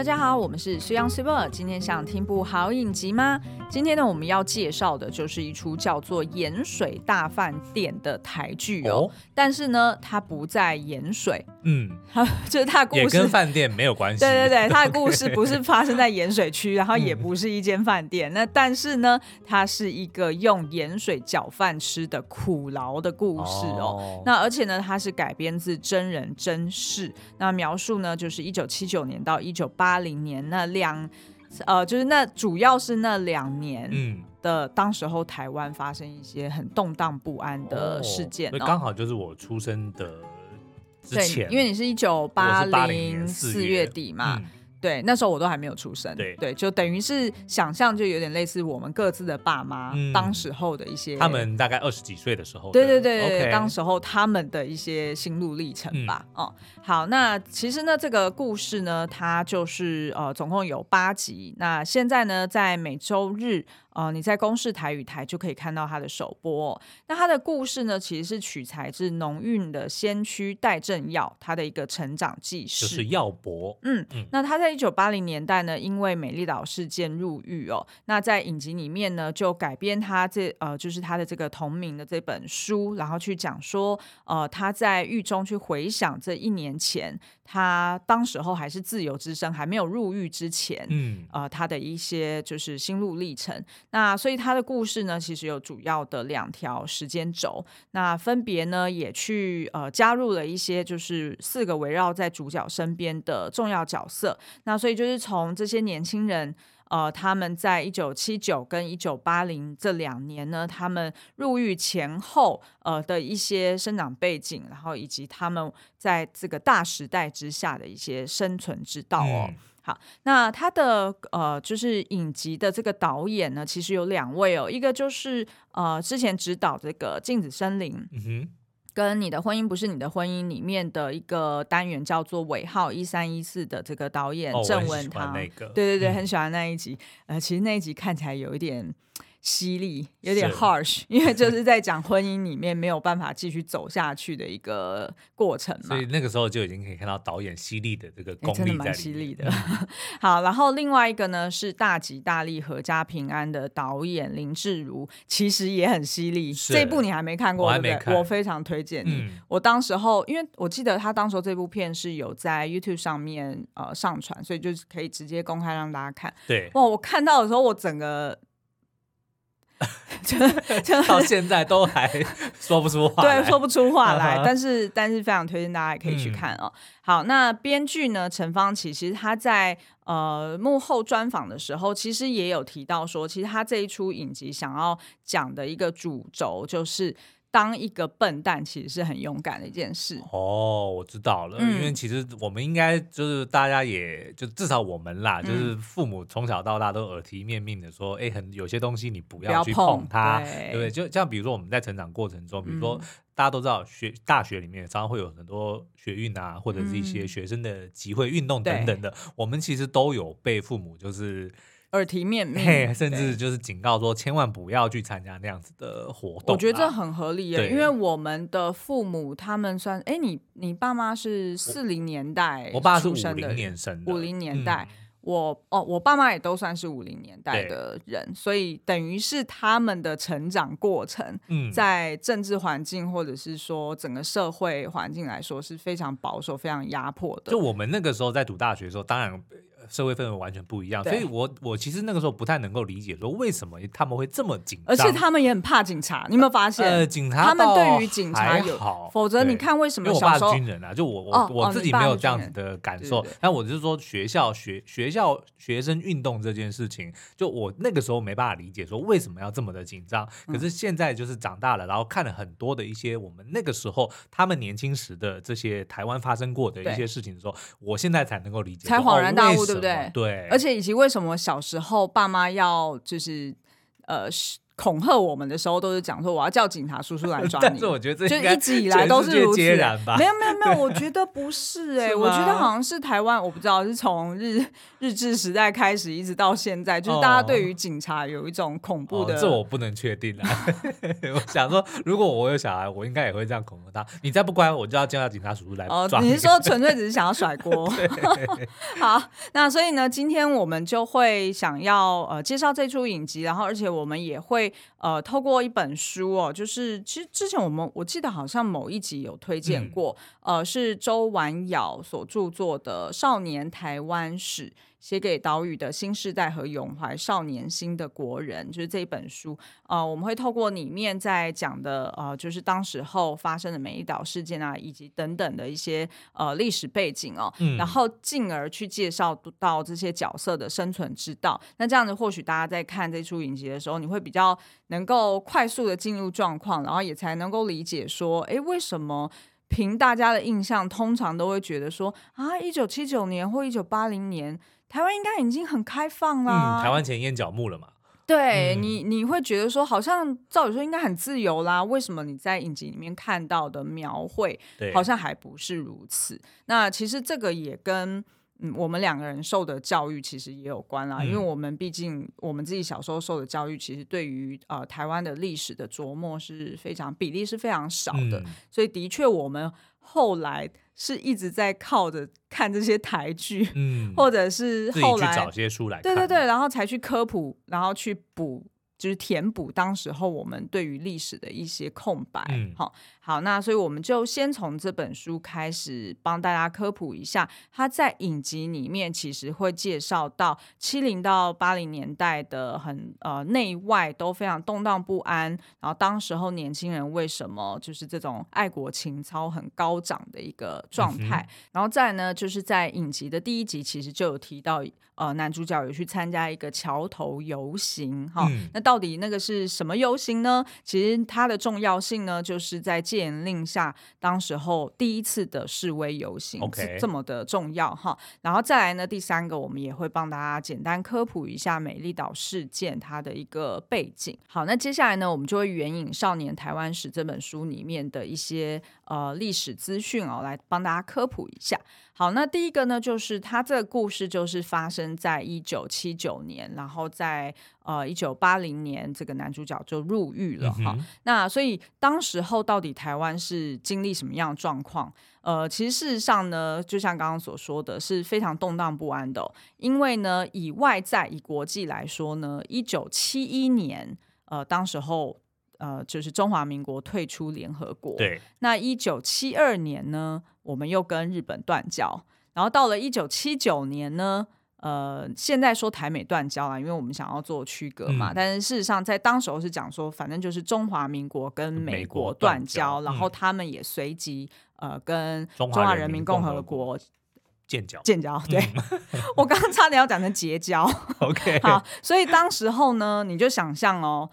大家好，我们是水 Young Super。今天想听部好影集吗？今天呢，我们要介绍的就是一出叫做《盐水大饭店》的台剧哦。哦，但是呢，它不在盐水，嗯，好 就是他的故事也跟饭店没有关系。对对对，他的故事不是发生在盐水区，然后也不是一间饭店。嗯、那但是呢，它是一个用盐水搅饭吃的苦劳的故事哦。哦，那而且呢，它是改编自真人真事。那描述呢，就是一九七九年到一九八零年那两，呃，就是那主要是那两年嗯的，当时候台湾发生一些很动荡不安的事件，刚、哦、好就是我出生的之前，对，因为你是一九八零四月底嘛。嗯对，那时候我都还没有出生。对，对，就等于是想象，就有点类似我们各自的爸妈、嗯、当时候的一些，他们大概二十几岁的时候的，对对对对，okay、当时候他们的一些心路历程吧。嗯、哦，好，那其实呢，这个故事呢，它就是呃，总共有八集。那现在呢，在每周日。呃，你在公视台语台就可以看到他的首播哦。那他的故事呢，其实是取材自农运的先驱戴政耀他的一个成长记事，就是耀博。嗯，嗯，那他在一九八零年代呢，因为美丽岛事件入狱哦。那在影集里面呢，就改编他这呃，就是他的这个同名的这本书，然后去讲说，呃，他在狱中去回想这一年前，他当时候还是自由之身，还没有入狱之前，嗯，呃，他的一些就是心路历程。那所以他的故事呢，其实有主要的两条时间轴，那分别呢也去呃加入了一些就是四个围绕在主角身边的重要角色。那所以就是从这些年轻人呃他们在一九七九跟一九八零这两年呢，他们入狱前后呃的一些生长背景，然后以及他们在这个大时代之下的一些生存之道哦。嗯好，那他的呃，就是影集的这个导演呢，其实有两位哦，一个就是呃，之前指导这个《镜子森林》，嗯哼，跟《你的婚姻不是你的婚姻》里面的一个单元叫做尾号一三一四的这个导演郑文堂，对对对，很喜欢那一集，嗯、呃，其实那一集看起来有一点。犀利，有点 harsh，因为就是在讲婚姻里面没有办法继续走下去的一个过程嘛。所以那个时候就已经可以看到导演犀利的这个功力在里面，欸、真的蛮犀利的。嗯、好，然后另外一个呢是大吉大利阖家平安的导演林志儒，其实也很犀利。这一部你还没看过，对不对？我非常推荐你。嗯、我当时候因为我记得他当时候这部片是有在 YouTube 上面呃上传，所以就是可以直接公开让大家看。对，哇，我看到的时候我整个。到现在都还说不出话，对，说不出话来。但是，但是非常推荐大家也可以去看哦。嗯、好，那编剧呢，陈方琪，其实他在呃幕后专访的时候，其实也有提到说，其实他这一出影集想要讲的一个主轴就是。当一个笨蛋其实是很勇敢的一件事。哦，我知道了，嗯、因为其实我们应该就是大家也就至少我们啦，嗯、就是父母从小到大都耳提面命的说，哎、欸，很有些东西你不要去碰它，对，对不对？就像比如说我们在成长过程中，比如说、嗯、大家都知道学大学里面常常会有很多学运啊，或者是一些学生的集会运动等等的，嗯、我们其实都有被父母就是。耳提面命，甚至就是警告说，千万不要去参加那样子的活动。我觉得这很合理耶，因为我们的父母他们算，哎、欸，你你爸妈是四零年代，我爸是五零年生的，五零年代，嗯、我哦，我爸妈也都算是五零年代的人，所以等于是他们的成长过程，在政治环境或者是说整个社会环境来说是非常保守、非常压迫的。就我们那个时候在读大学的时候，当然。社会氛围完全不一样，所以我我其实那个时候不太能够理解，说为什么他们会这么紧张，而且他们也很怕警察。你有没有发现？呃，警察他们对于警察有，好否则你看为什么小时候？因为我爸是军人啊，就我我、哦、我自己没有这样子的感受。但我就是说，学校学学校学生运动这件事情，就我那个时候没办法理解，说为什么要这么的紧张。可是现在就是长大了，然后看了很多的一些我们那个时候他们年轻时的这些台湾发生过的一些事情的时候，我现在才能够理解，才恍然大悟，对不对？对。而且以及为什么小时候爸妈要就是呃恐吓我们的时候，都是讲说我要叫警察叔叔来抓你。但是我觉得这就一直以来都是如此。没有没有没有，我觉得不是哎、欸，我觉得好像是台湾，我不知道是从日 日治时代开始一直到现在，就是大家对于警察有一种恐怖的。哦哦、这我不能确定啊。我想说，如果我有小孩，我应该也会这样恐吓他。你再不乖，我就要叫警察叔叔来抓你。哦，你是说纯粹只是想要甩锅？好，那所以呢，今天我们就会想要呃介绍这出影集，然后而且我们也会。呃，透过一本书哦，就是其实之前我们我记得好像某一集有推荐过，嗯、呃，是周婉窈所著作的《少年台湾史》。写给岛屿的新世代和永怀少年心的国人，就是这一本书。呃，我们会透过里面在讲的，呃，就是当时候发生的美丽岛事件啊，以及等等的一些呃历史背景哦，嗯、然后进而去介绍到这些角色的生存之道。那这样子，或许大家在看这出影集的时候，你会比较能够快速的进入状况，然后也才能够理解说，哎，为什么？凭大家的印象，通常都会觉得说啊，一九七九年或一九八零年。台湾应该已经很开放啦，嗯，台湾前烟角木了嘛？对、嗯、你，你会觉得说，好像照理说应该很自由啦。为什么你在影集里面看到的描绘，好像还不是如此？那其实这个也跟嗯，我们两个人受的教育其实也有关啦。嗯、因为我们毕竟我们自己小时候受的教育，其实对于呃台湾的历史的琢磨是非常比例是非常少的，嗯、所以的确我们后来。是一直在靠着看这些台剧，嗯，或者是后来找些书来看，对对对，然后才去科普，然后去补。就是填补当时候我们对于历史的一些空白，好、嗯，好，那所以我们就先从这本书开始帮大家科普一下。它在影集里面其实会介绍到七零到八零年代的很呃内外都非常动荡不安，然后当时候年轻人为什么就是这种爱国情操很高涨的一个状态。嗯、然后再呢，就是在影集的第一集其实就有提到，呃，男主角有去参加一个桥头游行，哈，嗯、那到底那个是什么游行呢？其实它的重要性呢，就是在戒严令下，当时候第一次的示威游行，Okay. 这么的重要哈。然后再来呢，第三个我们也会帮大家简单科普一下美丽岛事件它的一个背景。好，那接下来呢，我们就会援引《少年台湾史》这本书里面的一些呃历史资讯哦，来帮大家科普一下。好，那第一个呢，就是他这个故事就是发生在一九七九年，然后在呃一九八零年，这个男主角就入狱了哈。嗯、那所以当时候到底台湾是经历什么样的状况？呃，其实事实上呢，就像刚刚所说的是非常动荡不安的、哦，因为呢，以外在以国际来说呢，一九七一年，呃，当时候呃就是中华民国退出联合国，对，那一九七二年呢？我们又跟日本断交，然后到了一九七九年呢，呃，现在说台美断交了，因为我们想要做区隔嘛。嗯、但是事实上，在当时候是讲说，反正就是中华民国跟美国断交，然后他们也随即呃跟中华人民共和国建交。建交，对，嗯、我刚刚差点要讲成结交。OK，好，所以当时候呢，你就想象哦。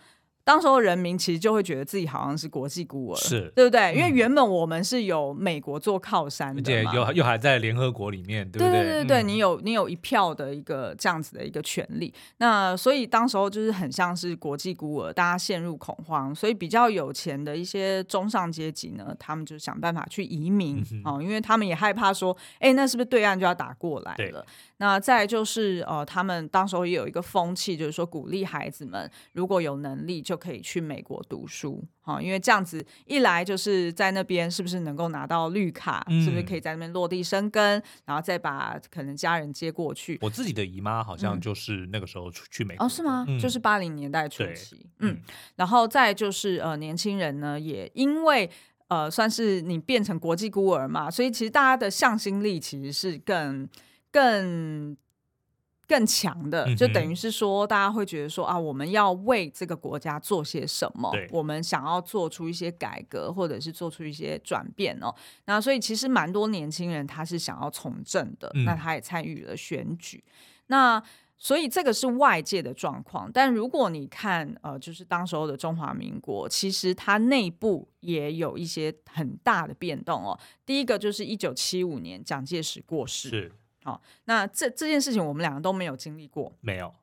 当时候人民其实就会觉得自己好像是国际孤儿，是对不对？因为原本我们是有美国做靠山的，而且又又还在联合国里面，对不对？对对对对，你有你有一票的一个这样子的一个权利。那所以当时候就是很像是国际孤儿，大家陷入恐慌。所以比较有钱的一些中上阶级呢，他们就想办法去移民哦，因为他们也害怕说，哎，那是不是对岸就要打过来了？那再就是呃，他们当时候也有一个风气，就是说鼓励孩子们如果有能力就可以去美国读书，哈，因为这样子一来就是在那边是不是能够拿到绿卡，嗯、是不是可以在那边落地生根，然后再把可能家人接过去。我自己的姨妈好像就是那个时候去美国、嗯、哦，是吗？嗯、就是八零年代初期，嗯，嗯，然后再就是呃，年轻人呢也因为呃算是你变成国际孤儿嘛，所以其实大家的向心力其实是更。更更强的，就等于是说，大家会觉得说啊，我们要为这个国家做些什么？我们想要做出一些改革，或者是做出一些转变哦。那所以其实蛮多年轻人他是想要从政的，嗯、那他也参与了选举。那所以这个是外界的状况。但如果你看呃，就是当时候的中华民国，其实它内部也有一些很大的变动哦。第一个就是一九七五年蒋介石过世。是。好，那这这件事情我们两个都没有经历过，没有。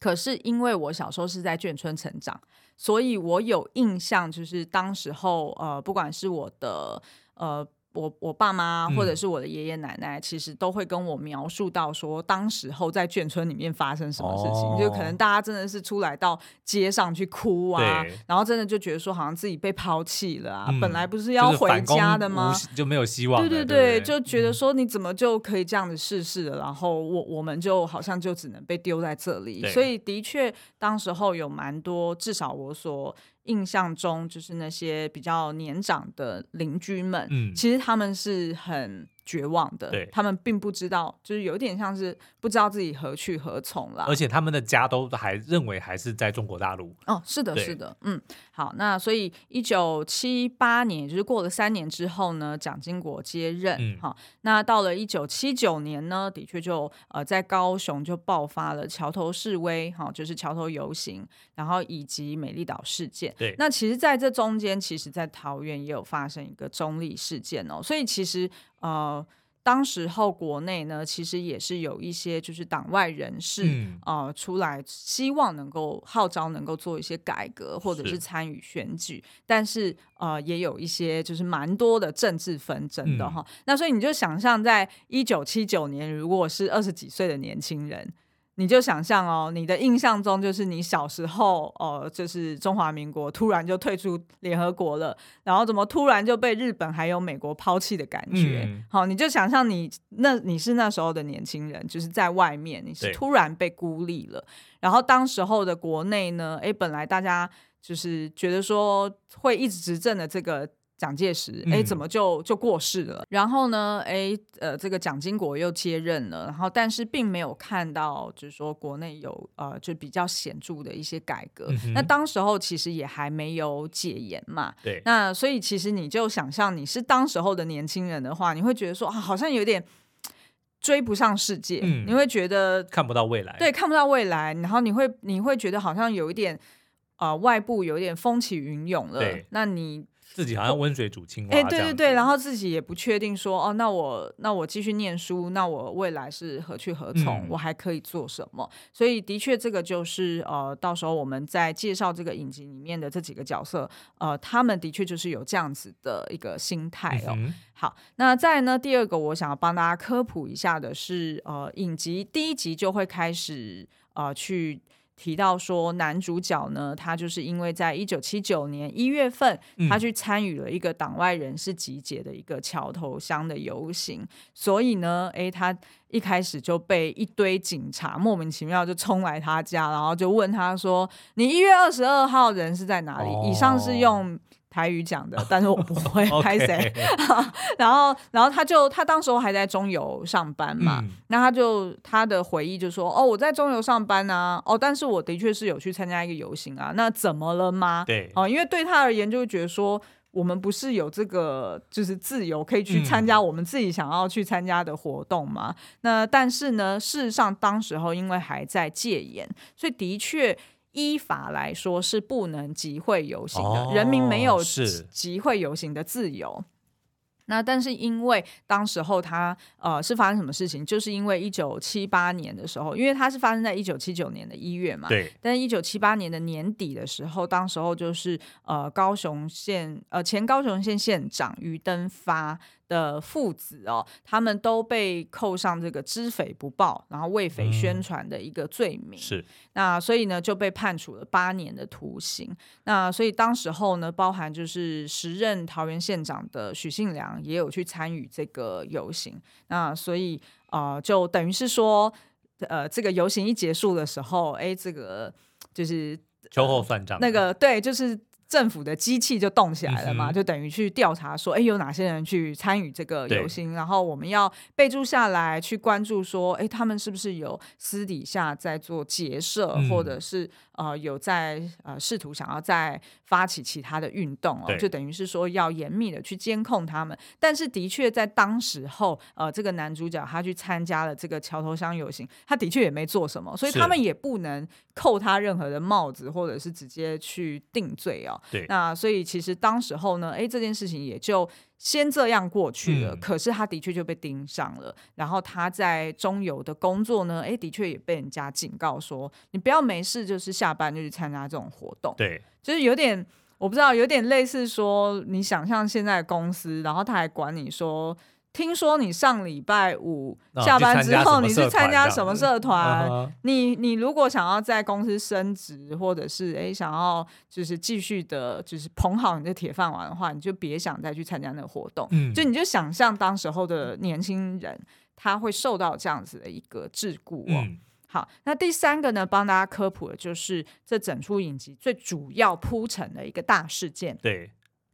可是因为我小时候是在眷村成长，所以我有印象，就是当时候呃，不管是我的呃。我我爸妈或者是我的爷爷奶奶，其实都会跟我描述到说，当时候在眷村里面发生什么事情，就可能大家真的是出来到街上去哭啊，然后真的就觉得说，好像自己被抛弃了啊，本来不是要回家的吗？就没有希望。对对对，就觉得说你怎么就可以这样子逝世了？然后我我们就好像就只能被丢在这里。所以的确，当时候有蛮多，至少我所。印象中就是那些比较年长的邻居们，嗯，其实他们是很。绝望的，对，他们并不知道，就是有点像是不知道自己何去何从了。而且他们的家都还认为还是在中国大陆。哦，是的，是的，嗯，好，那所以一九七八年，就是过了三年之后呢，蒋经国接任，嗯，好，那到了一九七九年呢，的确就呃在高雄就爆发了桥头示威，哈，就是桥头游行，然后以及美丽岛事件。对，那其实在这中间，其实在桃园也有发生一个中立事件哦，所以其实。呃，当时候国内呢，其实也是有一些就是党外人士，嗯、呃出来，希望能够号召能够做一些改革，或者是参与选举，是但是呃，也有一些就是蛮多的政治纷争的哈。嗯、那所以你就想象，在一九七九年，如果是二十几岁的年轻人。你就想象哦，你的印象中就是你小时候哦，就是中华民国突然就退出联合国了，然后怎么突然就被日本还有美国抛弃的感觉？嗯、好，你就想象你那你是那时候的年轻人，就是在外面你是突然被孤立了，然后当时候的国内呢，诶，本来大家就是觉得说会一直执政的这个。蒋介石，哎，怎么就就过世了？嗯、然后呢，哎，呃，这个蒋经国又接任了，然后但是并没有看到，就是说国内有呃，就比较显著的一些改革。嗯、那当时候其实也还没有解严嘛，对。那所以其实你就想象你是当时候的年轻人的话，你会觉得说啊，好像有点追不上世界，嗯、你会觉得看不到未来，对，看不到未来。然后你会你会觉得好像有一点啊、呃，外部有一点风起云涌了，那你。自己好像温水煮青蛙，哎，对对对，然后自己也不确定说，哦，那我那我继续念书，那我未来是何去何从？嗯、我还可以做什么？所以的确，这个就是呃，到时候我们在介绍这个影集里面的这几个角色，呃，他们的确就是有这样子的一个心态哦。嗯、好，那再呢，第二个我想要帮大家科普一下的是，呃，影集第一集就会开始呃去。提到说，男主角呢，他就是因为在一九七九年一月份，他去参与了一个党外人士集结的一个桥头乡的游行，所以呢，诶，他一开始就被一堆警察莫名其妙就冲来他家，然后就问他说：“你一月二十二号人是在哪里？”哦、以上是用。台语讲的，但是我不会 拍谁。然后，然后他就他当时候还在中油上班嘛，嗯、那他就他的回忆就说：“哦，我在中油上班啊，哦，但是我的确是有去参加一个游行啊，那怎么了吗？”对，哦，因为对他而言，就会觉得说，我们不是有这个就是自由可以去参加我们自己想要去参加的活动吗？嗯、那但是呢，事实上当时候因为还在戒严，所以的确。依法来说是不能集会游行的，哦、人民没有集会游行的自由。那但是因为当时候他呃是发生什么事情？就是因为一九七八年的时候，因为他是发生在一九七九年的一月嘛，对。但是一九七八年的年底的时候，当时候就是呃高雄县呃前高雄县县长于登发的父子哦，他们都被扣上这个知匪不报，然后为匪宣传的一个罪名。嗯、是。那所以呢就被判处了八年的徒刑。那所以当时候呢，包含就是时任桃园县长的许信良。也有去参与这个游行，那所以呃，就等于是说，呃，这个游行一结束的时候，哎，这个就是秋后算账，那个对，就是。政府的机器就动起来了嘛，嗯、就等于去调查说，哎，有哪些人去参与这个游行，然后我们要备注下来，去关注说，哎，他们是不是有私底下在做结社，嗯、或者是呃有在呃试图想要再发起其他的运动哦，就等于是说要严密的去监控他们。但是的确在当时候，呃，这个男主角他去参加了这个桥头乡游行，他的确也没做什么，所以他们也不能扣他任何的帽子，或者是直接去定罪哦。对，那所以其实当时候呢，哎，这件事情也就先这样过去了。嗯、可是他的确就被盯上了，然后他在中油的工作呢，哎，的确也被人家警告说，你不要没事就是下班就去参加这种活动。对，就是有点。我不知道，有点类似说，你想象现在公司，然后他还管你说，听说你上礼拜五下班之后，你是参加什么社团？嗯、你你如果想要在公司升职，或者是诶想要就是继续的，就是捧好你的铁饭碗的话，你就别想再去参加那个活动。嗯，就你就想象当时候的年轻人，他会受到这样子的一个桎梏哦。嗯好，那第三个呢，帮大家科普的就是这整出影集最主要铺陈的一个大事件，对，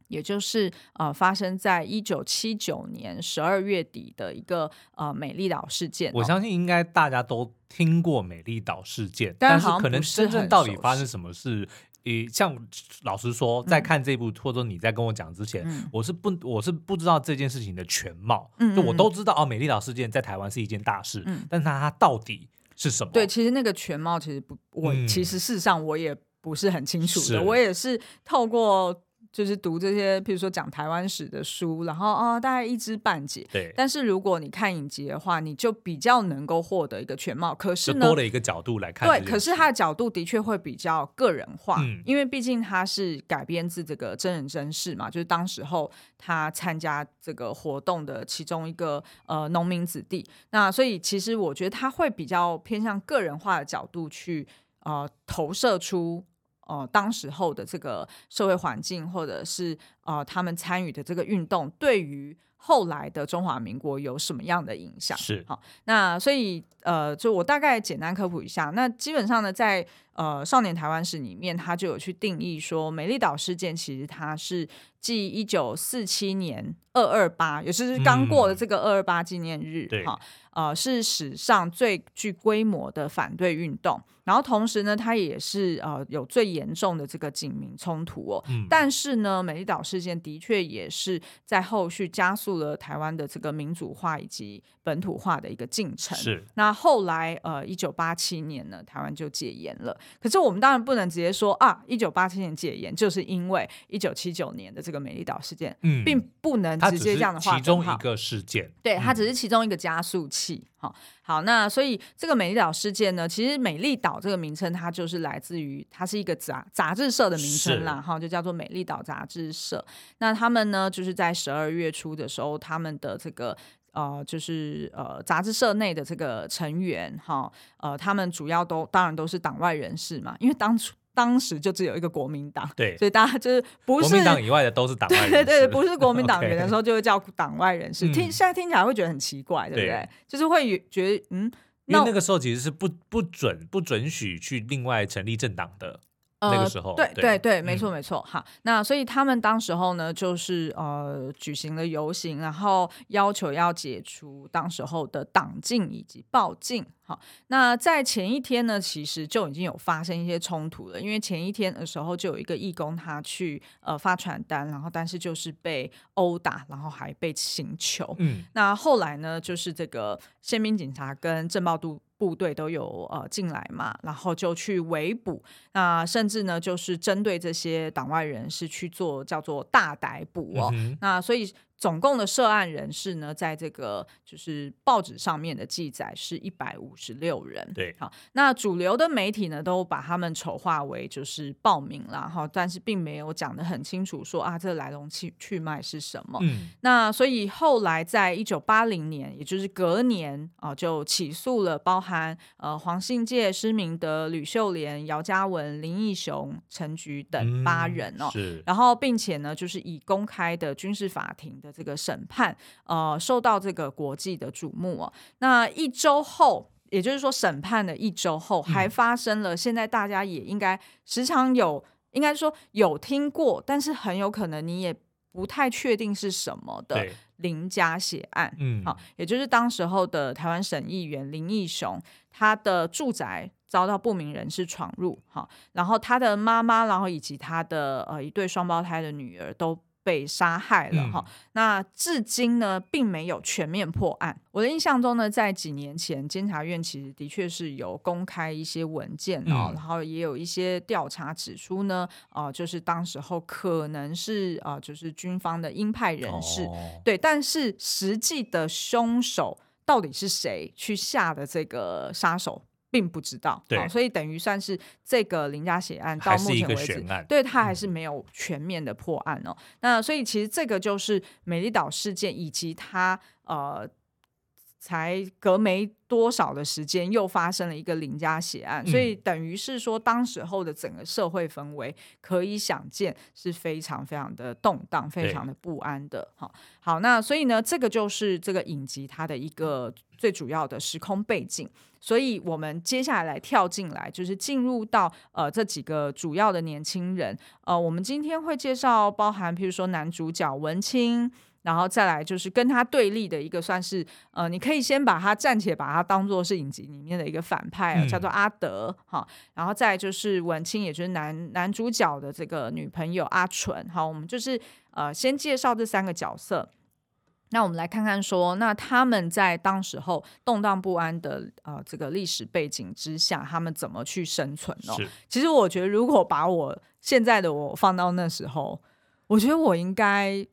也就是呃发生在一九七九年十二月底的一个呃美丽岛事件。我相信应该大家都听过美丽岛事件，但是可能真正到底发生什么事，呃，像老实说，在看这部、嗯、或者说你在跟我讲之前，嗯、我是不我是不知道这件事情的全貌，就我都知道哦，美丽岛事件在台湾是一件大事，嗯、但是它到底。是什么？对，其实那个全貌其实不，我、嗯、其实事实上我也不是很清楚的，是我也是透过。就是读这些，譬如说讲台湾史的书，然后啊、哦，大概一知半解。对。但是如果你看影集的话，你就比较能够获得一个全貌。可是呢，多了一个角度来看。对，可是他的角度的确会比较个人化，嗯、因为毕竟他是改编自这个真人真事嘛，就是当时候他参加这个活动的其中一个呃农民子弟。那所以其实我觉得他会比较偏向个人化的角度去呃投射出。呃，当时候的这个社会环境，或者是呃，他们参与的这个运动，对于后来的中华民国有什么样的影响？是好，那所以呃，就我大概简单科普一下。那基本上呢，在呃《少年台湾史》里面，他就有去定义说，美丽岛事件其实它是继一九四七年二二八，也就是刚过的这个二二八纪念日，对哈。呃，是史上最具规模的反对运动，然后同时呢，它也是呃有最严重的这个警民冲突哦。嗯。但是呢，美丽岛事件的确也是在后续加速了台湾的这个民主化以及本土化的一个进程。是。那后来呃，一九八七年呢，台湾就戒严了。可是我们当然不能直接说啊，一九八七年戒严就是因为一九七九年的这个美丽岛事件，嗯，并不能直接这样的话。其中一个事件，对，它只是其中一个加速器。好好，那所以这个美丽岛事件呢，其实美丽岛这个名称，它就是来自于它是一个杂杂志社的名称啦，哈是，就叫做美丽岛杂志社。那他们呢，就是在十二月初的时候，他们的这个呃，就是呃杂志社内的这个成员，哈，呃，他们主要都当然都是党外人士嘛，因为当初。当时就只有一个国民党，对，所以大家就是不是国民党以外的都是党外人士，对对对，不是国民党员的时候就会叫党外人士。听现在听起来会觉得很奇怪，对不对？就是会觉得嗯，因为那个时候其实是不不准不准许去另外成立政党的。那个时候，呃、对对对，没错没错，哈、嗯。那所以他们当时候呢，就是呃举行了游行，然后要求要解除当时候的党禁以及报禁。好，那在前一天呢，其实就已经有发生一些冲突了，因为前一天的时候就有一个义工他去呃发传单，然后但是就是被殴打，然后还被刑求。嗯，那后来呢，就是这个宪兵警察跟镇暴部。部队都有呃进来嘛，然后就去围捕，那甚至呢就是针对这些党外人士去做叫做大逮捕哦，嗯、那所以。总共的涉案人士呢，在这个就是报纸上面的记载是一百五十六人。对，好，那主流的媒体呢，都把他们丑化为就是暴民啦，哈，但是并没有讲得很清楚，说啊，这个来龙去去脉是什么。嗯，那所以后来在一九八零年，也就是隔年啊，就起诉了包含呃黄信介、施明德、吕秀莲、姚嘉文、林义雄、陈菊等八人哦。嗯、是，然后并且呢，就是以公开的军事法庭的。这个审判，呃，受到这个国际的瞩目哦。那一周后，也就是说审判的一周后，还发生了现在大家也应该时常有，应该说有听过，但是很有可能你也不太确定是什么的林家血案。嗯，好，也就是当时候的台湾省议员林义雄，他的住宅遭到不明人士闯入，哈，然后他的妈妈，然后以及他的呃一对双胞胎的女儿都。被杀害了哈。嗯、那至今呢，并没有全面破案。我的印象中呢，在几年前，监察院其实的确是有公开一些文件哦，嗯、然后也有一些调查指出呢，呃，就是当时候可能是呃，就是军方的鹰派人士，哦、对，但是实际的凶手到底是谁去下的这个杀手？并不知道，对，所以等于算是这个林家血案到目前为止，对他还是没有全面的破案哦。嗯、那所以其实这个就是美丽岛事件，以及他呃。才隔没多少的时间，又发生了一个林家血案，嗯、所以等于是说，当时候的整个社会氛围可以想见是非常非常的动荡，非常的不安的。好，好，那所以呢，这个就是这个影集它的一个最主要的时空背景。所以我们接下来来跳进来，就是进入到呃这几个主要的年轻人。呃，我们今天会介绍包含，譬如说男主角文清。然后再来就是跟他对立的一个，算是呃，你可以先把他暂且把他当做是影集里面的一个反派，嗯、叫做阿德哈。然后再来就是文清，也就是男男主角的这个女朋友阿纯。好，我们就是呃先介绍这三个角色。那我们来看看说，那他们在当时候动荡不安的呃这个历史背景之下，他们怎么去生存哦？其实我觉得，如果把我现在的我放到那时候，我觉得我应该。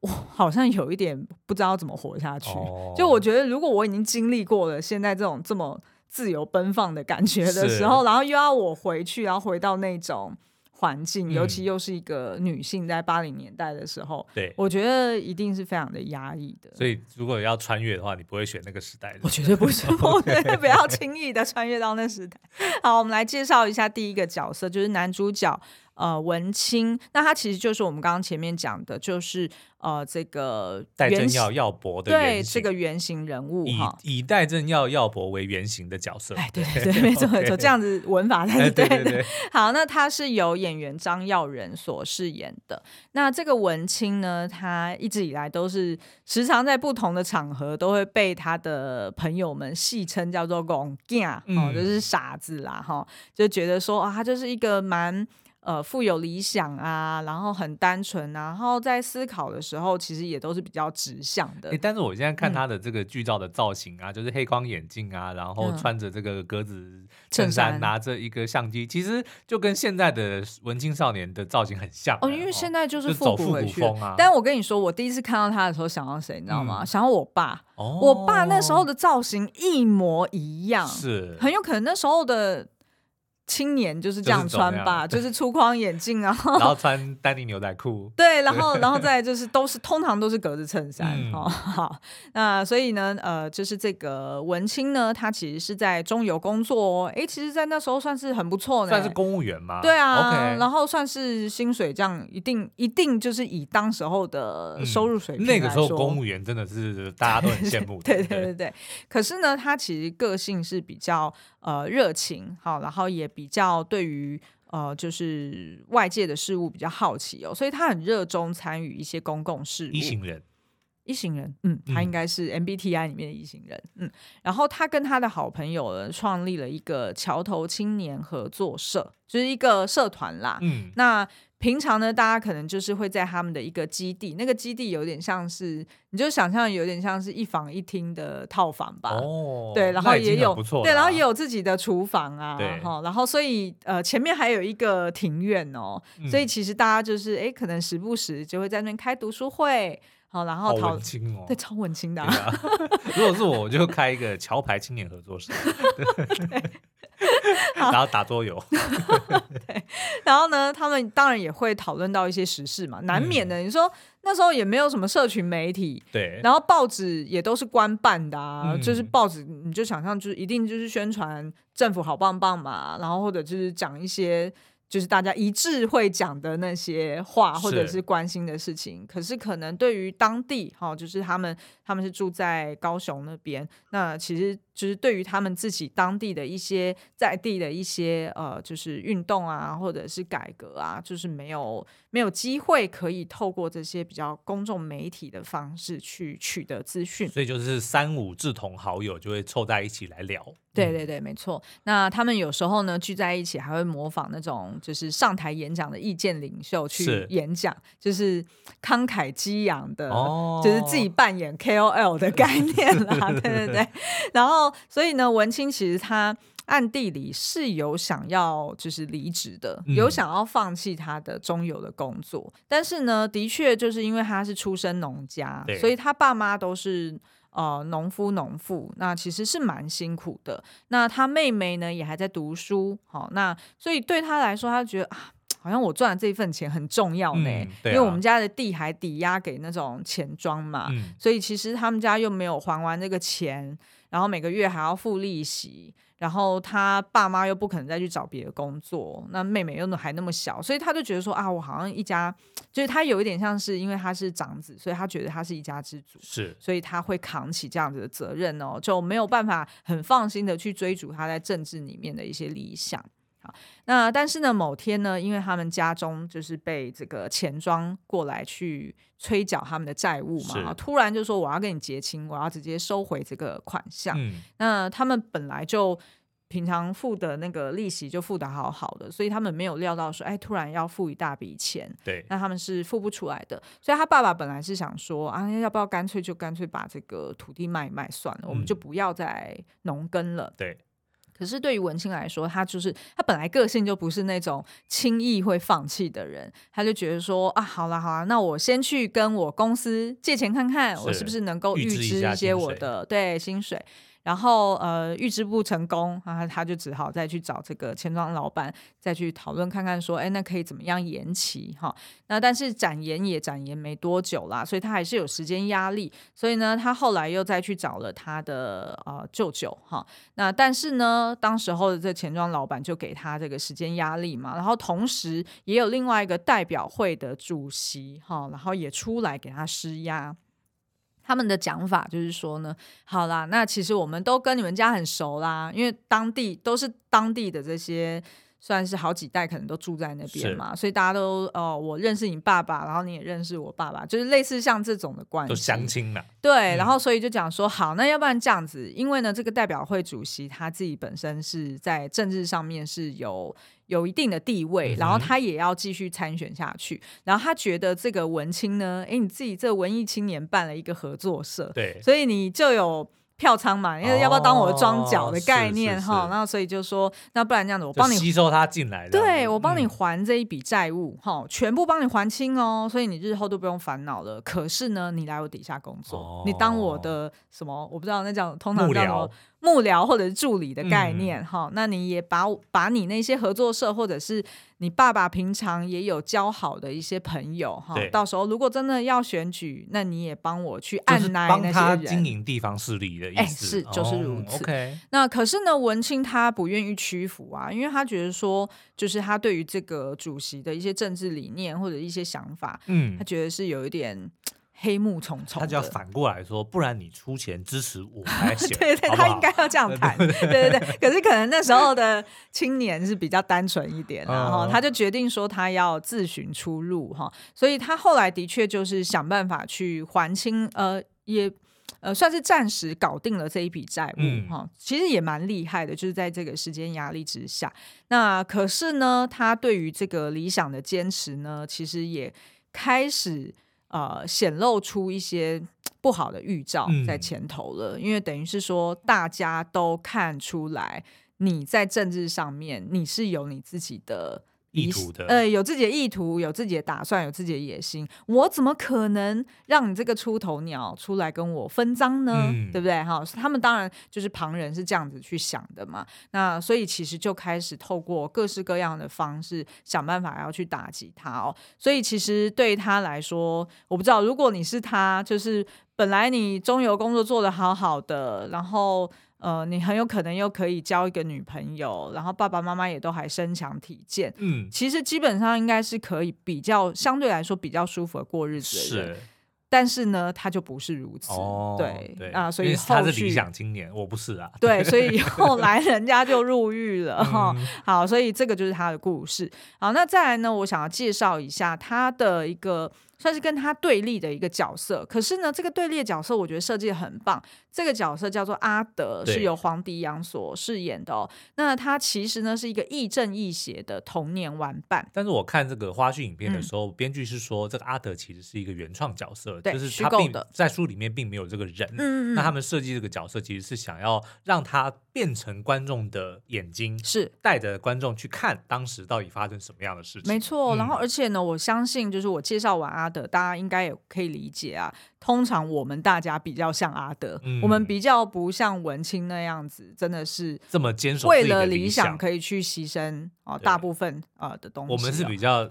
我好像有一点不知道怎么活下去。Oh. 就我觉得，如果我已经经历过了现在这种这么自由奔放的感觉的时候，然后又要我回去，然后回到那种环境，嗯、尤其又是一个女性在八零年代的时候，对，我觉得一定是非常的压抑的。所以，如果要穿越的话，你不会选那个时代的？我绝对不是，我绝对不要轻易的穿越到那时代。好，我们来介绍一下第一个角色，就是男主角。呃，文青，那他其实就是我们刚刚前面讲的，就是呃，这个代政耀耀博的对这个原型人物哈，以以代政耀耀博为原型的角色，哎，对对对，没错没错，这样子文法才是对的。好，那他是由演员张耀仁所饰演的。那这个文青呢，他一直以来都是时常在不同的场合都会被他的朋友们戏称叫做“戆囝”，哦，就是傻子啦，哈，就觉得说啊，他就是一个蛮。呃，富有理想啊，然后很单纯啊，然后在思考的时候，其实也都是比较直向的。欸，但是我现在看他的这个剧照的造型啊，嗯、就是黑框眼镜啊，然后穿着这个格子衬衫，拿着一个相机，嗯、其实就跟现在的文青少年的造型很像。哦，因为现在就是复古风啊。但我跟你说，我第一次看到他的时候，想到谁，你知道吗？嗯、想到我爸。哦。我爸那时候的造型一模一样，是很有可能那时候的。青年就是这样穿吧，就是，就是粗框眼镜啊，然后穿丹尼牛仔裤。对，然后，然后再就是都是通常都是格子衬衫。嗯、哦，好，那所以呢，呃，就是这个文青呢，他其实是在中油工作哦。哎，其实，在那时候算是很不错的，算是公务员嘛。对啊，Okay 然后算是薪水这样，一定一定就是以当时候的收入水平，嗯、那个时候公务员真的是大家都很羡慕。对对对对对。可是呢，他其实个性是比较呃热情，好，然后也。比较对于呃，就是外界的事物比较好奇哦，所以他很热衷参与一些公共事务。一行人，一行人，嗯，他应该是 MBTI 里面的一行人，嗯，然后他跟他的好朋友呢，创立了一个桥头青年合作社，就是一个社团啦，嗯，那。平常呢，大家可能就是会在他们的一个基地，那个基地有点像是，你就想象有点像是一房一厅的套房吧。哦，对，然后也有对，然后也有自己的厨房啊，哈，然后所以呃前面还有一个庭院哦，嗯、所以其实大家就是哎，可能时不时就会在那边开读书会，好，然后哦、对，超文青的、啊。啊、如果是我，我就开一个桥牌青年合作社。对然后打桌游，对，然后呢，他们当然也会讨论到一些时事嘛，难免的。嗯、你说那时候也没有什么社群媒体，对，然后报纸也都是官办的啊，嗯、就是报纸你就想象就是一定就是宣传政府好棒棒嘛，然后或者就是讲一些。就是大家一致会讲的那些话，或者是关心的事情。是，可是可能对于当地，哈，就是他们他们是住在高雄那边，那其实就是对于他们自己当地的一些在地的一些呃，就是运动啊，或者是改革啊，就是没有没有机会可以透过这些比较公众媒体的方式去取得资讯，所以就是三五志同好友就会凑在一起来聊。对对对，没错。那他们有时候呢聚在一起，还会模仿那种就是上台演讲的意见领袖去演讲，是就是慷慨激昂的，哦、就是自己扮演 KOL 的概念啦。对对对。然后，所以呢，文青其实他暗地里是有想要就是离职的，嗯、有想要放弃他的中油的工作，但是呢，的确就是因为他是出身农家，所以他爸妈都是。呃，农夫农妇，那其实是蛮辛苦的。那他妹妹呢，也还在读书，好，那所以对他来说，他觉得啊，好像我赚的这一份钱很重要呢，嗯啊、因为我们家的地还抵押给那种钱庄嘛，嗯、所以其实他们家又没有还完这个钱，然后每个月还要付利息。然后他爸妈又不可能再去找别的工作，那妹妹又还那么小，所以他就觉得说啊，我好像一家，就是他有一点像是因为他是长子，所以他觉得他是一家之主，是，所以他会扛起这样子的责任哦，就没有办法很放心的去追逐他在政治里面的一些理想。好，那但是呢，某天呢，因为他们家中就是被这个钱庄过来去催缴他们的债务嘛，是突然就说我要跟你结清，我要直接收回这个款项。嗯、那他们本来就平常付的那个利息就付的好好的，所以他们没有料到说，哎，突然要付一大笔钱，对，那他们是付不出来的。所以他爸爸本来是想说，啊，要不要干脆就干脆把这个土地卖一卖算了，嗯、我们就不要再农耕了。对。可是对于文青来说，他就是他本来个性就不是那种轻易会放弃的人，他就觉得说啊，好了好了，那我先去跟我公司借钱看看，我是不是能够预支一些我的对薪水。然后呃，预支不成功，啊，他就只好再去找这个钱庄老板，再去讨论看看，说，哎，那可以怎么样延期哈？那但是展延也展延没多久啦，所以他还是有时间压力。所以呢，他后来又再去找了他的呃舅舅哈。那但是呢，当时候的这钱庄老板就给他这个时间压力嘛，然后同时也有另外一个代表会的主席哈，然后也出来给他施压。他们的讲法就是说呢，好啦，那其实我们都跟你们家很熟啦，因为当地都是当地的这些。算是好几代可能都住在那边嘛，所以大家都哦，我认识你爸爸，然后你也认识我爸爸，就是类似像这种的关系，都相亲了。对，嗯、然后所以就讲说，好，那要不然这样子，因为呢，这个代表会主席他自己本身是在政治上面是有有一定的地位，然后他也要继续参选下去，然后他觉得这个文青呢，哎，你自己这文艺青年办了一个合作社，对，所以你就有。票仓嘛，因为要不要当我的庄脚的概念哈，然后所以就说，那不然这样子，我帮你吸收他进来，对，我帮你还这一笔债务哈，嗯、全部帮你还清哦，所以你日后都不用烦恼了。可是呢，你来我底下工作，哦、你当我的什么？我不知道那叫通常叫什么。幕僚或者是助理的概念哈、嗯，那你也把把你那些合作社或者是你爸爸平常也有交好的一些朋友哈，对到时候如果真的要选举，那你也帮我去按捺那些人，帮他经营地方势力的意思，哎、是就是如此。那可是呢，文青他不愿意屈服啊，因为他觉得说，就是他对于这个主席的一些政治理念或者一些想法，嗯，他觉得是有一点。黑幕重重，他就要反过来说，不然你出钱支持我来选，对对，好？好他应该要这样谈，对对对。可是可能那时候的青年是比较单纯一点，然后他就决定说他要自寻出路哈，所以他后来的确就是想办法去还清，呃，也呃算是暂时搞定了这一笔债务哈。嗯、其实也蛮厉害的，就是在这个时间压力之下，那可是呢，他对于这个理想的坚持呢，其实也开始。呃，显露出一些不好的预兆在前头了，嗯、因为等于是说，大家都看出来你在政治上面你是有你自己的。意图的，呃，有自己的意图，有自己的打算，有自己的野心，我怎么可能让你这个出头鸟出来跟我分赃呢？嗯、对不对？哈，他们当然就是旁人是这样子去想的嘛。那所以其实就开始透过各式各样的方式想办法要去打击他哦。所以其实对他来说，我不知道，如果你是他，就是本来你中游工作做得好好的，然后。呃，你很有可能又可以交一个女朋友，然后爸爸妈妈也都还身强体健，嗯，其实基本上应该是可以比较相对来说比较舒服的过日子的人。是但是呢，他就不是如此。哦，对对啊，所以他是理想青年，我不是啊。对，所以 后来人家就入狱了哈。嗯、好，所以这个就是他的故事。好，那再来呢，我想要介绍一下他的一个。算是跟他对立的一个角色，可是呢，这个对立的角色我觉得设计得很棒。这个角色叫做阿德，是由黄迪阳所饰演的哦。那他其实呢是一个亦正亦邪的童年玩伴。但是我看这个花絮影片的时候，嗯、编剧是说这个阿德其实是一个原创角色，对就是他并在书里面并没有这个人。嗯，嗯，嗯，那他们设计这个角色其实是想要让他变成观众的眼睛，是带着观众去看当时到底发生什么样的事情。没错。然后而且呢，我相信就是我介绍完阿德，大家应该也可以理解啊。通常我们大家比较像阿德，嗯、我们比较不像文青那样子，真的是这么坚守为了理想可以去牺牲啊，大部分啊的东西。我们是比较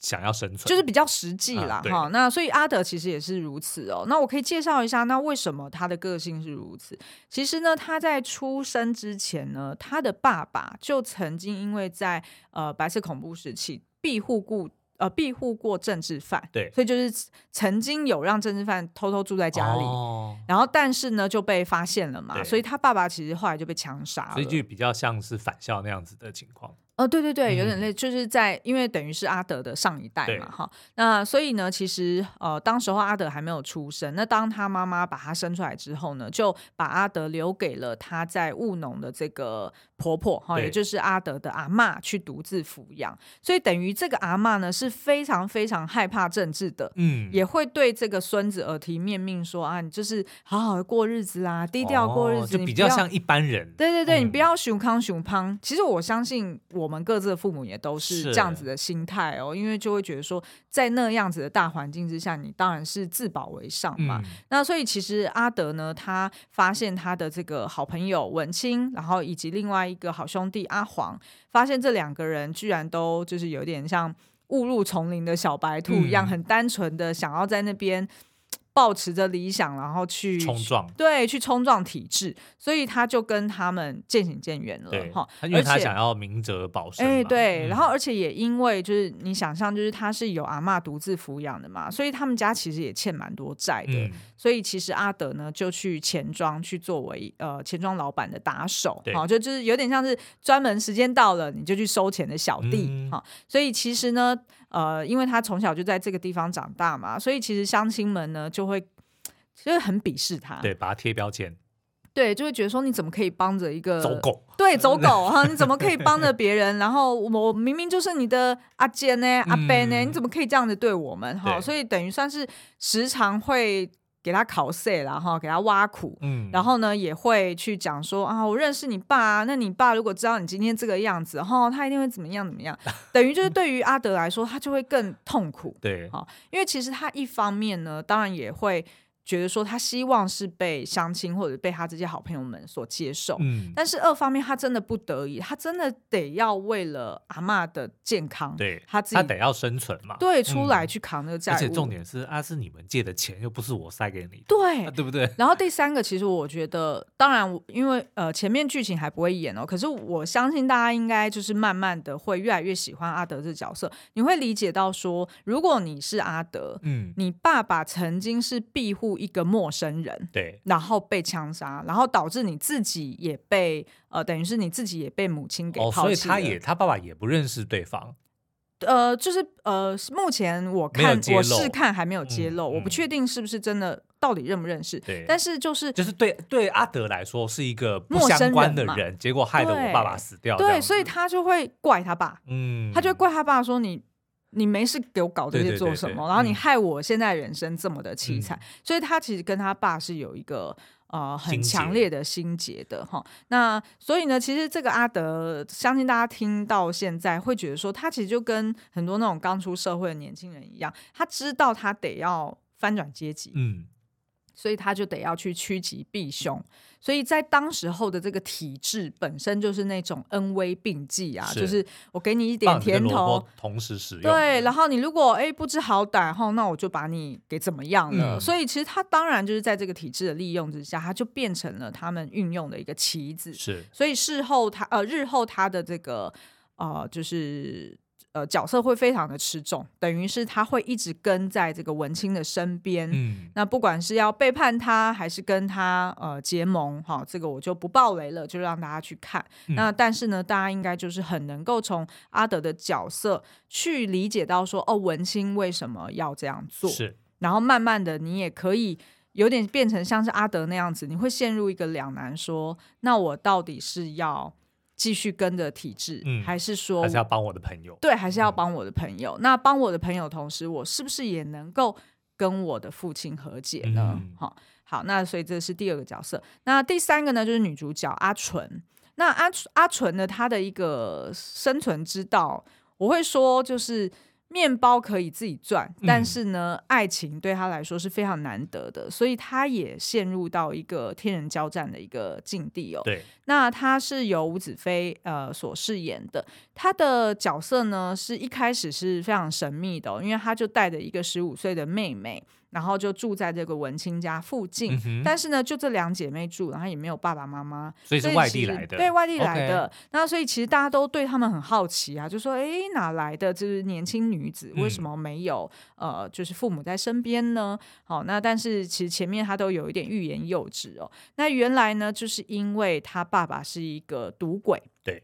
想要生存，就是比较实际啦哈、啊。那所以阿德其实也是如此哦。那我可以介绍一下，那为什么他的个性是如此？其实呢，他在出生之前呢，他的爸爸就曾经因为在呃白色恐怖时期庇护过。呃，庇护过政治犯，对，所以就是曾经有让政治犯偷偷住在家里，哦、然后但是呢就被发现了嘛，所以他爸爸其实后来就被枪杀了，所以就比较像是返校那样子的情况。哦，对对对，有点累，就是在因为等于是阿德的上一代嘛，哈，那所以呢，其实呃，当时候阿德还没有出生，那当他妈妈把他生出来之后呢，就把阿德留给了他在务农的这个婆婆，哈，也就是阿德的阿嬷去独自抚养，所以等于这个阿嬷呢是非常非常害怕政治的，嗯，也会对这个孙子耳提面命说啊，你就是好好的过日子啦，低调过日子，哦，就比较像一般人，对对对，嗯，你不要熊康熊胖，其实我相信我。我们各自的父母也都是。这样子的心态哦，因为就会觉得说，在那样子的大环境之下，你当然是自保为上嘛。嗯、那所以其实阿德呢，他发现他的这个好朋友文清，然后以及另外一个好兄弟阿黄，发现这两个人居然都就是有点像误入丛林的小白兔一样，嗯、很单纯的想要在那边。抱持着理想，然后去冲撞，对，去冲撞体制，所以他就跟他们渐行渐远了哈。因为他想要明哲保身，哎，对，嗯、然后而且也因为就是你想象，就是他是有阿嬷独自抚养的嘛，所以他们家其实也欠蛮多债的。嗯、所以其实阿德呢就去钱庄去作为呃钱庄老板的打手，好，就就是有点像是专门时间到了你就去收钱的小弟哈。嗯、所以其实呢。呃，因为他从小就在这个地方长大嘛，所以其实乡亲们呢就会其实很鄙视他，对，把他贴标签，对，就会觉得说你怎么可以帮着一个走狗，对，走狗哈，你怎么可以帮着别人？然后我明明就是你的阿坚呢，阿伯呢，你怎么可以这样子对我们？哈，所以等于算是时常会。给他考试，然后给他挖苦，嗯，然后呢也会去讲说啊，我认识你爸，那你爸如果知道你今天这个样子，哈，他一定会怎么样怎么样，等于就是对于阿德来说，他就会更痛苦，对，哈，因为其实他一方面呢，当然也会。觉得说他希望是被相亲或者被他这些好朋友们所接受，嗯，但是二方面他真的不得已，他真的得要为了阿嬷的健康，对，他自己他得要生存嘛，对，出来去扛那个债务，而且重点是啊，是你们借的钱，又不是我塞给你，对，对不对？然后第三个，其实我觉得，当然，因为呃前面剧情还不会演哦，可是我相信大家应该就是慢慢的会越来越喜欢阿德这个角色，你会理解到说，如果你是阿德，嗯，你爸爸曾经是庇护一个陌生人对，然后被枪杀，然后导致你自己也被呃，等于是你自己也被母亲给抛弃所以他也他爸爸也不认识对方。呃，就是呃，目前我看我试看还没有揭露，我不确定是不是真的，到底认不认识。对，但是就是就是对对阿德来说是一个不相关的人，人结果害得我爸爸死掉。对，所以他就会怪他爸，嗯，他就怪他爸说你。你没事给我搞这些做什么？对对对对，然后你害我现在人生这么的凄惨，嗯、所以他其实跟他爸是有一个呃很强烈的心结的哈。那所以呢，其实这个阿德，相信大家听到现在会觉得说，他其实就跟很多那种刚出社会的年轻人一样，他知道他得要翻转阶级，嗯。所以他就得要去趋吉避凶，所以在当时候的这个体制本身就是那种恩威并济啊，是就是我给你一点甜头，同时使用，对，然后你如果哎不知好歹哈，那我就把你给怎么样了。嗯、所以其实他当然就是在这个体制的利用之下，他就变成了他们运用的一个棋子。是，所以事后他呃日后他的这个呃就是。呃角色会非常的吃重，等于是他会一直跟在这个文清的身边。嗯，那不管是要背叛他，还是跟他呃结盟，哈，这个我就不爆雷了，就让大家去看。嗯、那但是呢，大家应该就是很能够从阿德的角色去理解到说，哦，文清为什么要这样做？是，然后慢慢的，你也可以。有点变成像是阿德那样子，你会陷入一个两难，说那我到底是要继续跟着体制，嗯、还是说还是要帮我的朋友？对，还是要帮我的朋友？嗯、那帮我的朋友同时，我是不是也能够跟我的父亲和解呢？好、嗯，好，那所以这是第二个角色。那第三个呢，就是女主角阿纯。那阿阿纯呢，她的一个生存之道，我会说就是。面包可以自己赚，但是呢，嗯、爱情对他来说是非常难得的，所以他也陷入到一个天人交战的一个境地哦。对，那他是由吴子飞呃所饰演的，他的角色呢是一开始是非常神秘的、哦，因为他就带着一个十五岁的妹妹。然后就住在这个文清家附近，嗯、但是呢，就这两姐妹住，然后也没有爸爸妈妈，所以是外地来的，对，外地来的。那所以其实大家都对他们很好奇啊，就说：“哎，哪来的就是年轻女子，为什么没有、嗯、呃，就是父母在身边呢？”好，那但是其实前面他都有一点欲言又止哦。那原来呢，就是因为他爸爸是一个赌鬼，对。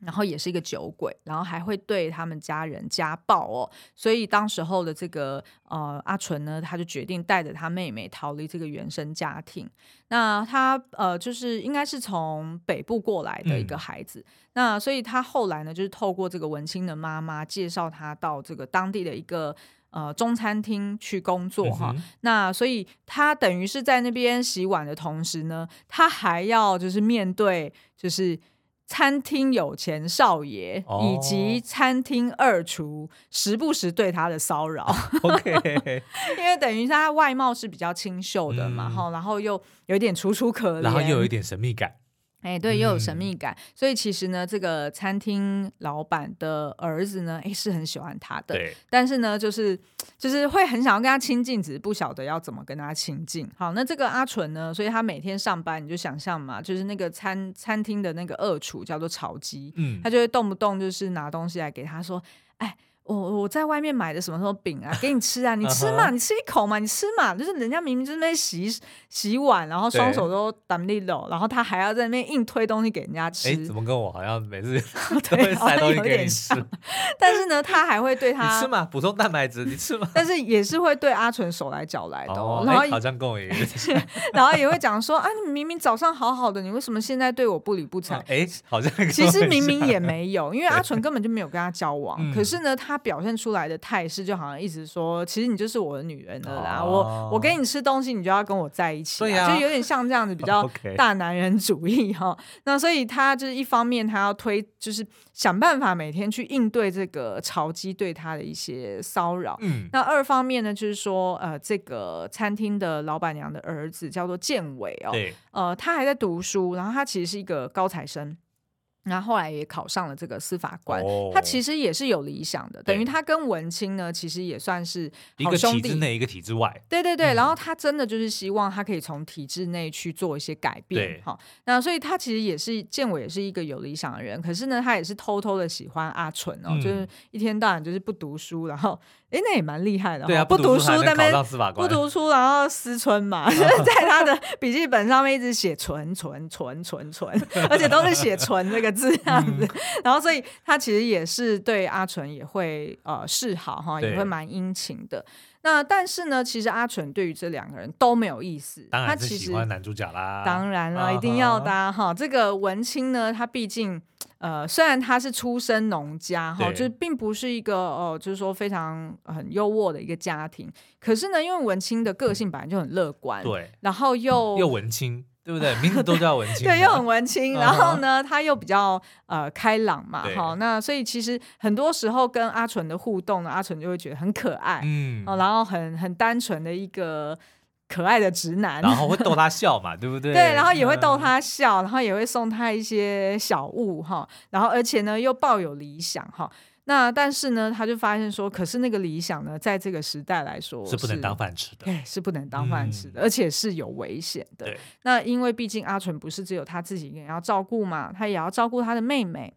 然后也是一个酒鬼，然后还会对他们家人家暴哦，所以当时候的这个呃阿纯呢，他就决定带着他妹妹逃离这个原生家庭。那他呃就是应该是从北部过来的一个孩子，嗯、那所以他后来呢，就是透过这个文青的妈妈介绍他到这个当地的一个呃中餐厅去工作哈。嗯、那所以他等于是在那边洗碗的同时呢，他还要就是面对就是。餐厅有钱少爷以及餐厅二厨时不时对他的骚扰，OK，因为等于他外貌是比较清秀的嘛，哈、嗯，然后又有一点楚楚可怜，然后又有一点神秘感。哎，欸、对，又有神秘感，嗯、所以其实呢，这个餐厅老板的儿子呢，哎，是很喜欢他的，但是呢，就是就是会很想要跟他亲近，只是不晓得要怎么跟他亲近。好，那这个阿纯呢，所以他每天上班，你就想象嘛，就是那个餐餐厅的那个二厨叫做曹基，嗯，他就会动不动就是拿东西来给他说，哎。我我在外面买的什么什么饼啊，给你吃啊，你吃嘛，你吃一口嘛，你吃嘛，就是人家明明就在那边洗洗碗，然后双手都打利落，然后他还要在那边硬推东西给人家吃。哎，怎么跟我好像每次 都会塞东西给你吃？但是呢，他还会对 他你吃嘛，补充蛋白质，你吃嘛。但是也是会对阿纯手来脚来的，哦、然后好像跟我一样，然后也会讲说啊，你明明早上好好的，你为什么现在对我不理不睬？哎，好像其实明明也没有，因为阿纯根本就没有跟他交往，可是呢，他表现出来的。态势就好像一直说，其实你就是我的女人了啦。Oh. 我我给你吃东西，你就要跟我在一起，啊，就有点像这样子比较 大男人主义哈。那所以他就是一方面他要推，就是想办法每天去应对这个曹基对他的一些骚扰。嗯，那二方面呢，就是说呃，这个餐厅的老板娘的儿子叫做建伟哦，呃，他还在读书，然后他其实是一个高材生。然后后来也考上了这个司法官，哦、他其实也是有理想的，等于他跟文清呢，其实也算是好兄弟，一个体制内，一个体制外。对对对，嗯、然后他真的就是希望他可以从体制内去做一些改变，好对，那所以他其实也是建伟也是一个有理想的人，可是呢，他也是偷偷的喜欢阿纯哦，嗯、就是一天到晚就是不读书，然后。哎，那也蛮厉害的。对啊，不读书那边不读书，然后思春嘛，就是在他的笔记本上面一直写“纯纯纯纯纯”，而且都是写“纯”这个字这样子。然后，所以他其实也是对阿纯也会呃示好哈，也会蛮殷勤的。那但是呢，其实阿纯对于这两个人都没有意思。当然是喜欢男主角啦。当然了，一定要的哈。这个文青呢，他毕竟。呃，虽然他是出身农家哈，就是并不是一个哦、呃，就是说非常很优渥的一个家庭。可是呢，因为文青的个性本来就很乐观，对，然后又、嗯、又文青，对不对？名字都叫文青，对，又很文青。然后呢，他又比较呃开朗嘛，好，那所以其实很多时候跟阿纯的互动呢，阿纯就会觉得很可爱，嗯，然后很很单纯的一个。可爱的直男，然后会逗他笑嘛，对不对？对，然后也会逗他笑，然后也会送他一些小物哈，然后而且呢又抱有理想哈。那但是呢，他就发现说，可是那个理想呢，在这个时代来说是，是不能当饭吃的，对，是不能当饭吃的，嗯、而且是有危险的。那因为毕竟阿纯不是只有他自己一个人要照顾嘛，他也要照顾他的妹妹。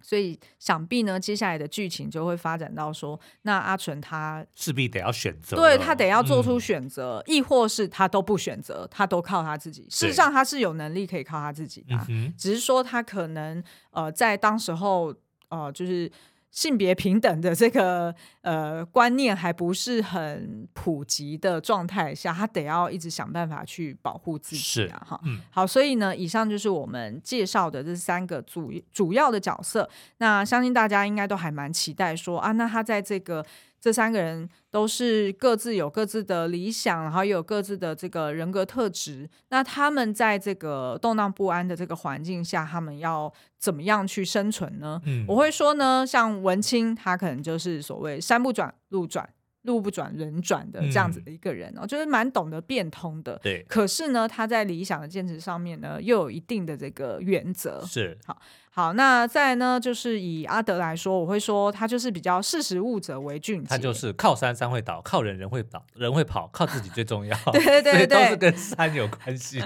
所以想必呢，接下来的剧情就会发展到说，那阿纯他势必得要选择，对，他得要做出选择，嗯、亦或是他都不选择，他都靠他自己。事实上，他是有能力可以靠他自己的，嗯、只是说他可能呃，在当时候呃，就是。性别平等的这个呃观念还不是很普及的状态下，他得要一直想办法去保护自己啊！哈，嗯，好，所以呢，以上就是我们介绍的这三个主主要的角色。那相信大家应该都还蛮期待说啊，那他在这个。这三个人都是各自有各自的理想，然后也有各自的这个人格特质。那他们在这个动荡不安的这个环境下，他们要怎么样去生存呢？嗯，我会说呢，像文青，他可能就是所谓山不转路转。路不转人转的这样子的一个人哦，嗯、就是蛮懂得变通的。对，可是呢，他在理想的坚持上面呢，又有一定的这个原则。是，好，好，那再呢，就是以阿德来说，我会说他就是比较识时务者为俊杰。他就是靠山山会倒，靠人人会倒，人会跑，靠自己最重要。对对对对，都是跟山有关系。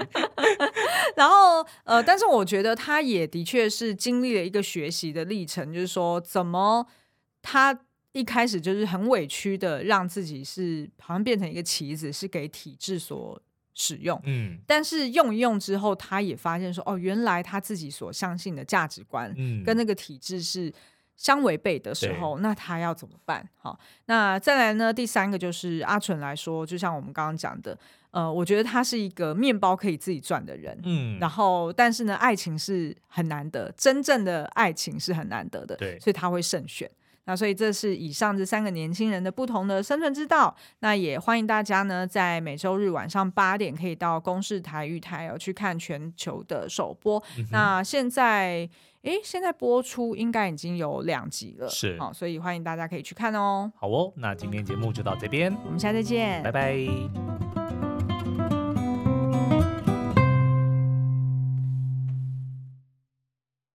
然后呃，但是我觉得他也的确是经历了一个学习的历程，就是说怎么他。一开始就是很委屈的，让自己是好像变成一个棋子，是给体制所使用。嗯，但是用一用之后，他也发现说，哦，原来他自己所相信的价值观，跟那个体制是相违背的时候，嗯、那他要怎么办？好，那再来呢？第三个就是阿纯来说，就像我们刚刚讲的，呃，我觉得他是一个面包可以自己赚的人。嗯，然后但是呢，爱情是很难得，真正的爱情是很难得的。对，所以他会慎选。那所以这是以上这三个年轻人的不同的生存之道。那也欢迎大家呢，在每周日晚上八点可以到公视台语台哦去看全球的首播。嗯、那现在，诶，现在播出应该已经有两集了，是好，所以欢迎大家可以去看哦。好哦，那今天节目就到这边，我们下次再见，拜拜。